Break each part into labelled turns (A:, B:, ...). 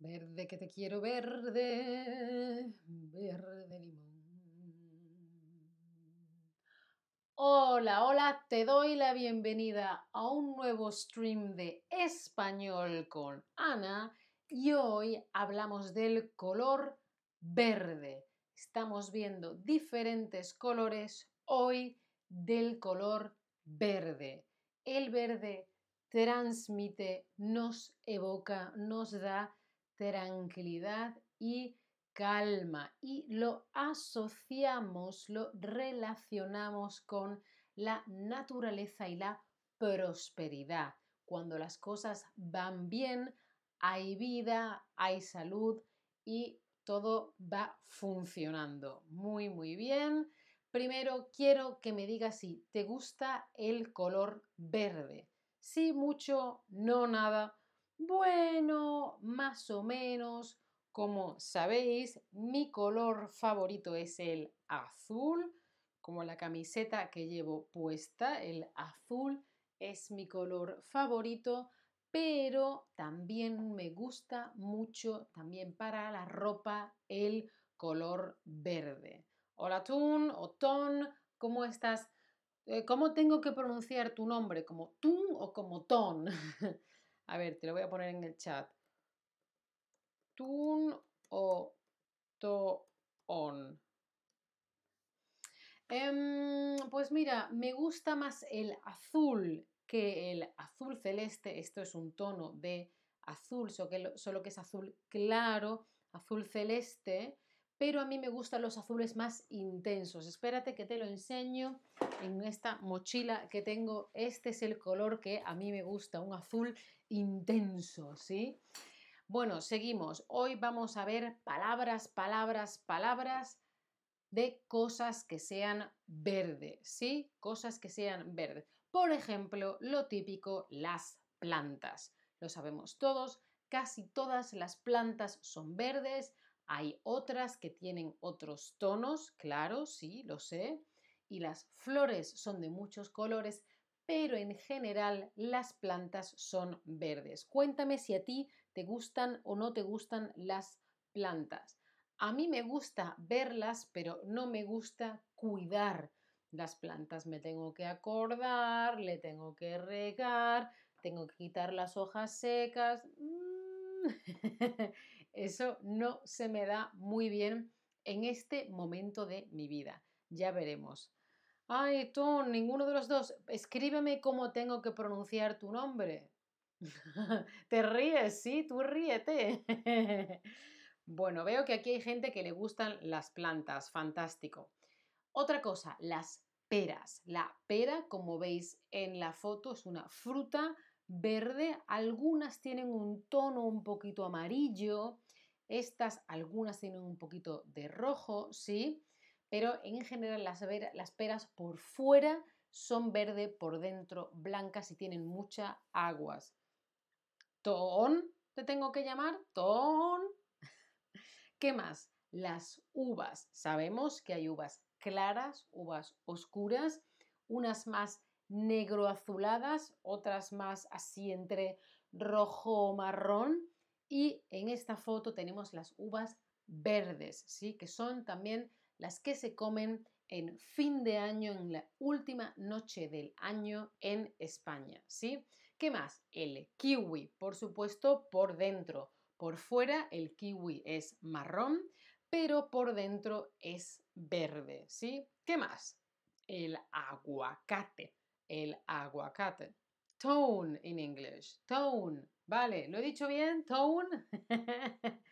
A: Verde que te quiero verde, verde limón. Hola, hola, te doy la bienvenida a un nuevo stream de español con Ana y hoy hablamos del color verde. Estamos viendo diferentes colores hoy del color verde. El verde transmite, nos evoca, nos da tranquilidad y calma y lo asociamos, lo relacionamos con la naturaleza y la prosperidad. Cuando las cosas van bien, hay vida, hay salud y todo va funcionando. Muy, muy bien. Primero quiero que me digas si te gusta el color verde. Sí, mucho, no nada. Bueno, más o menos. Como sabéis, mi color favorito es el azul, como la camiseta que llevo puesta, el azul es mi color favorito, pero también me gusta mucho, también para la ropa, el color verde. Hola Tun o Ton, ¿cómo estás? Eh, ¿Cómo tengo que pronunciar tu nombre? ¿Como Tun o como Ton? a ver, te lo voy a poner en el chat. Tun o Toon. Em, pues mira, me gusta más el azul que el azul celeste. Esto es un tono de azul, solo que es azul claro, azul celeste pero a mí me gustan los azules más intensos. Espérate que te lo enseño en esta mochila que tengo. Este es el color que a mí me gusta, un azul intenso, ¿sí? Bueno, seguimos. Hoy vamos a ver palabras, palabras, palabras de cosas que sean verdes, ¿sí? Cosas que sean verdes. Por ejemplo, lo típico, las plantas. Lo sabemos todos, casi todas las plantas son verdes hay otras que tienen otros tonos, claro, sí, lo sé. Y las flores son de muchos colores, pero en general las plantas son verdes. Cuéntame si a ti te gustan o no te gustan las plantas. A mí me gusta verlas, pero no me gusta cuidar las plantas. Me tengo que acordar, le tengo que regar, tengo que quitar las hojas secas. Eso no se me da muy bien en este momento de mi vida. Ya veremos. Ay, tú, ninguno de los dos. Escríbeme cómo tengo que pronunciar tu nombre. Te ríes, sí, tú ríete. bueno, veo que aquí hay gente que le gustan las plantas. Fantástico. Otra cosa, las peras. La pera, como veis en la foto, es una fruta verde, algunas tienen un tono un poquito amarillo, estas algunas tienen un poquito de rojo, sí, pero en general las, las peras por fuera son verde, por dentro blancas y tienen mucha aguas. Ton, te tengo que llamar, ton. ¿Qué más? Las uvas. Sabemos que hay uvas claras, uvas oscuras, unas más negro azuladas, otras más así entre rojo o marrón. Y en esta foto tenemos las uvas verdes, ¿sí? que son también las que se comen en fin de año, en la última noche del año en España. ¿sí? ¿Qué más? El kiwi, por supuesto, por dentro. Por fuera el kiwi es marrón, pero por dentro es verde. ¿sí? ¿Qué más? El aguacate el aguacate. Tone in English. Tone. Vale, ¿lo he dicho bien? Tone.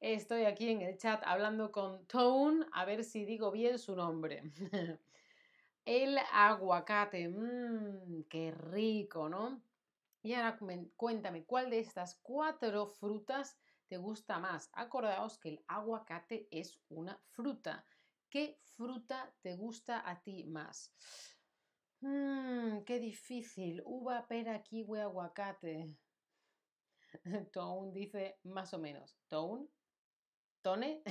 A: Estoy aquí en el chat hablando con Tone a ver si digo bien su nombre. el aguacate. Mmm, qué rico, ¿no? Y ahora cuéntame, ¿cuál de estas cuatro frutas te gusta más? Acordaos que el aguacate es una fruta. ¿Qué fruta te gusta a ti más? Mmm, qué difícil. Uva, pera, kiwi, aguacate. Tone dice más o menos. Tone. Tone.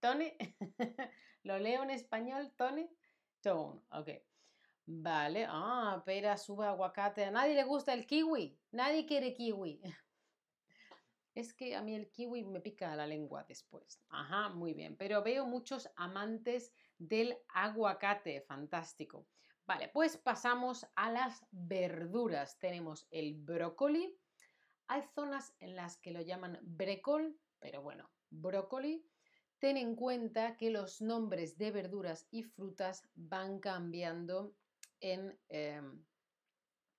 A: Tone. Lo leo en español. Tone. Tone. Ok. Vale. Ah, pera, uva, aguacate. A nadie le gusta el kiwi. Nadie quiere kiwi. Es que a mí el kiwi me pica la lengua después. Ajá, muy bien. Pero veo muchos amantes del aguacate. Fantástico. Vale, pues pasamos a las verduras. Tenemos el brócoli. Hay zonas en las que lo llaman brécol, pero bueno, brócoli. Ten en cuenta que los nombres de verduras y frutas van cambiando en em,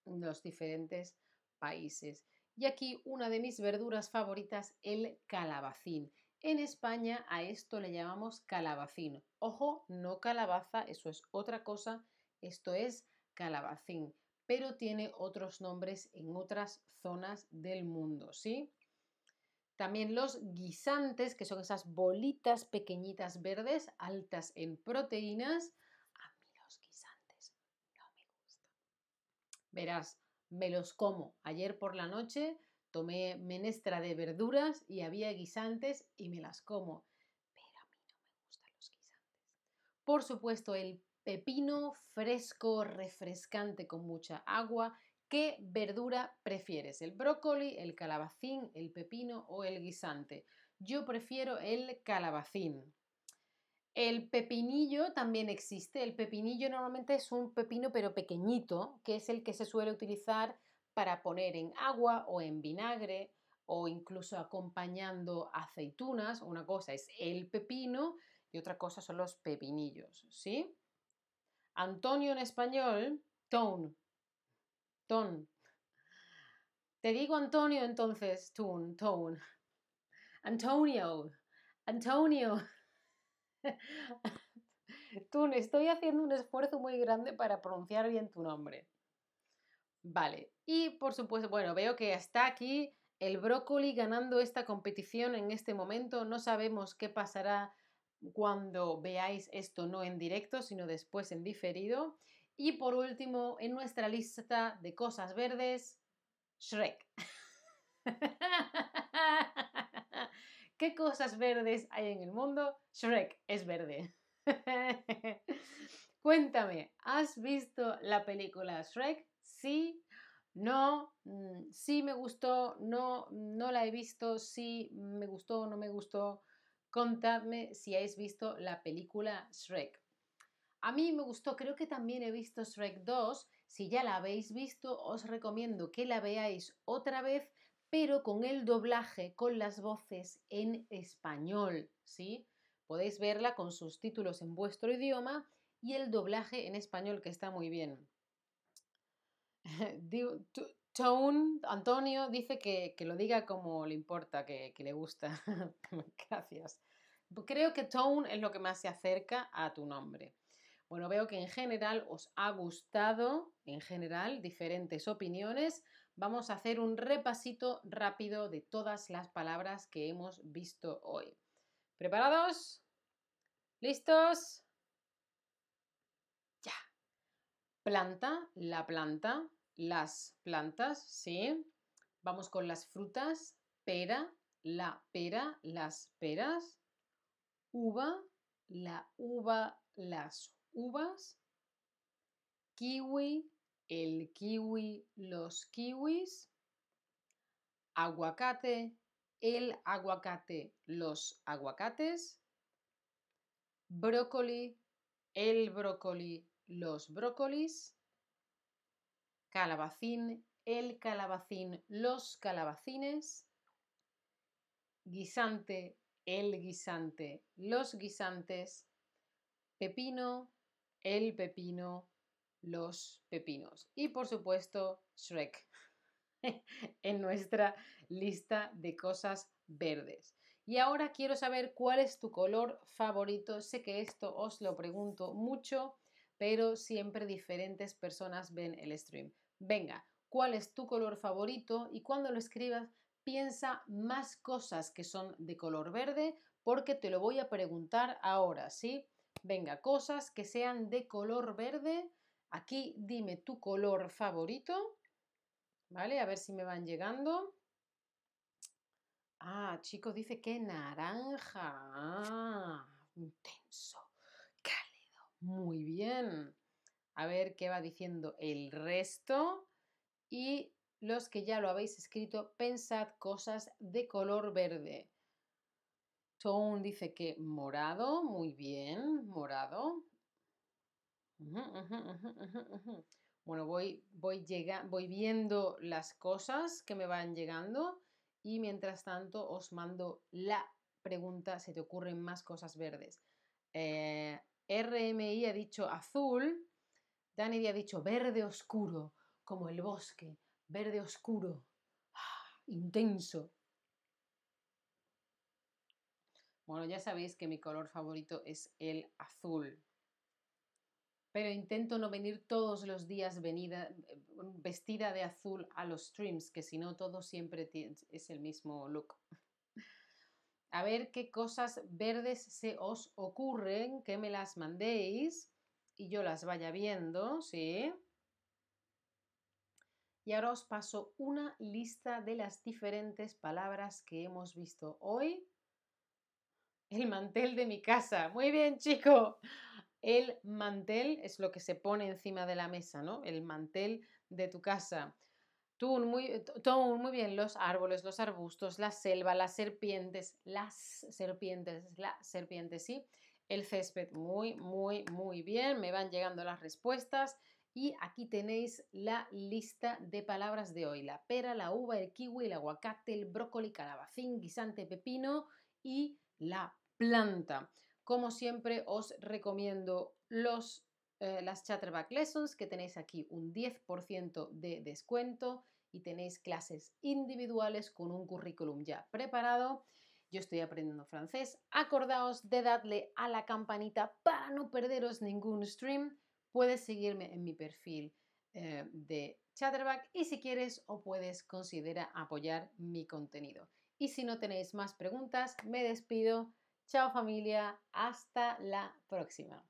A: los diferentes países. Y aquí una de mis verduras favoritas, el calabacín. En España a esto le llamamos calabacín. Ojo, no calabaza, eso es otra cosa, esto es calabacín, pero tiene otros nombres en otras zonas del mundo, ¿sí? También los guisantes, que son esas bolitas pequeñitas verdes, altas en proteínas. A mí los guisantes no me gustan. Verás, me los como. Ayer por la noche tomé menestra de verduras y había guisantes y me las como. Pero a mí no me gustan los guisantes. Por supuesto, el pepino fresco, refrescante con mucha agua. ¿Qué verdura prefieres? ¿El brócoli, el calabacín, el pepino o el guisante? Yo prefiero el calabacín. El pepinillo también existe. El pepinillo normalmente es un pepino pero pequeñito, que es el que se suele utilizar para poner en agua o en vinagre o incluso acompañando aceitunas. Una cosa es el pepino y otra cosa son los pepinillos, ¿sí? Antonio en español, tone, ton. Te digo Antonio entonces, tune, tone. Antonio, Antonio. Tú, estoy haciendo un esfuerzo muy grande para pronunciar bien tu nombre. Vale, y por supuesto, bueno, veo que está aquí el brócoli ganando esta competición en este momento. No sabemos qué pasará cuando veáis esto no en directo, sino después en diferido. Y por último, en nuestra lista de cosas verdes, Shrek. ¿Qué cosas verdes hay en el mundo? Shrek es verde. Cuéntame, ¿has visto la película Shrek? Sí, no, mm, sí me gustó, no, no la he visto, sí me gustó, no me gustó. Contadme si habéis visto la película Shrek. A mí me gustó, creo que también he visto Shrek 2. Si ya la habéis visto, os recomiendo que la veáis otra vez pero con el doblaje, con las voces en español, ¿sí? Podéis verla con sus títulos en vuestro idioma y el doblaje en español, que está muy bien. Tone, Antonio dice que, lo diga como le importa, que, que le gusta. Gracias. Creo que Tone es lo que más se acerca a tu nombre. Bueno, veo que en general os ha gustado, en general, diferentes opiniones. Vamos a hacer un repasito rápido de todas las palabras que hemos visto hoy. ¿Preparados? ¿Listos? Ya. Planta, la planta, las plantas, ¿sí? Vamos con las frutas, pera, la pera, las peras, uva, la uva, las uvas, kiwi, el kiwi, los kiwis, aguacate, el aguacate, los aguacates, brócoli, el brócoli, los brócolis, calabacín, el calabacín, los calabacines, guisante, el guisante, los guisantes, pepino, el pepino, los pepinos. Y por supuesto, Shrek en nuestra lista de cosas verdes. Y ahora quiero saber cuál es tu color favorito. Sé que esto os lo pregunto mucho, pero siempre diferentes personas ven el stream. Venga, ¿cuál es tu color favorito? Y cuando lo escribas, piensa más cosas que son de color verde, porque te lo voy a preguntar ahora, ¿sí? Venga, cosas que sean de color verde Aquí dime tu color favorito, ¿vale? A ver si me van llegando. Ah, chicos, dice que naranja. Ah, intenso, cálido. Muy bien. A ver qué va diciendo el resto. Y los que ya lo habéis escrito, pensad cosas de color verde. Tone dice que morado, muy bien, morado. Bueno, voy, voy, llega, voy viendo las cosas que me van llegando y mientras tanto os mando la pregunta, ¿se te ocurren más cosas verdes? Eh, RMI ha dicho azul, Dani ha dicho verde oscuro, como el bosque, verde oscuro, ¡ah! intenso. Bueno, ya sabéis que mi color favorito es el azul pero intento no venir todos los días vestida de azul a los streams, que si no todo siempre es el mismo look. A ver qué cosas verdes se os ocurren, que me las mandéis y yo las vaya viendo, ¿sí? Y ahora os paso una lista de las diferentes palabras que hemos visto hoy. El mantel de mi casa. Muy bien, chico. El mantel es lo que se pone encima de la mesa, ¿no? El mantel de tu casa. Tú, muy, muy bien, los árboles, los arbustos, la selva, las serpientes, las serpientes, las serpientes, sí. El césped, muy, muy, muy bien. Me van llegando las respuestas. Y aquí tenéis la lista de palabras de hoy. La pera, la uva, el kiwi, el aguacate, el brócoli, calabacín, guisante, pepino y la planta. Como siempre, os recomiendo los, eh, las Chatterback Lessons, que tenéis aquí un 10% de descuento y tenéis clases individuales con un currículum ya preparado. Yo estoy aprendiendo francés. Acordaos de darle a la campanita para no perderos ningún stream. Puedes seguirme en mi perfil eh, de Chatterback y si quieres o puedes considera apoyar mi contenido. Y si no tenéis más preguntas, me despido. Chao familia, hasta la próxima.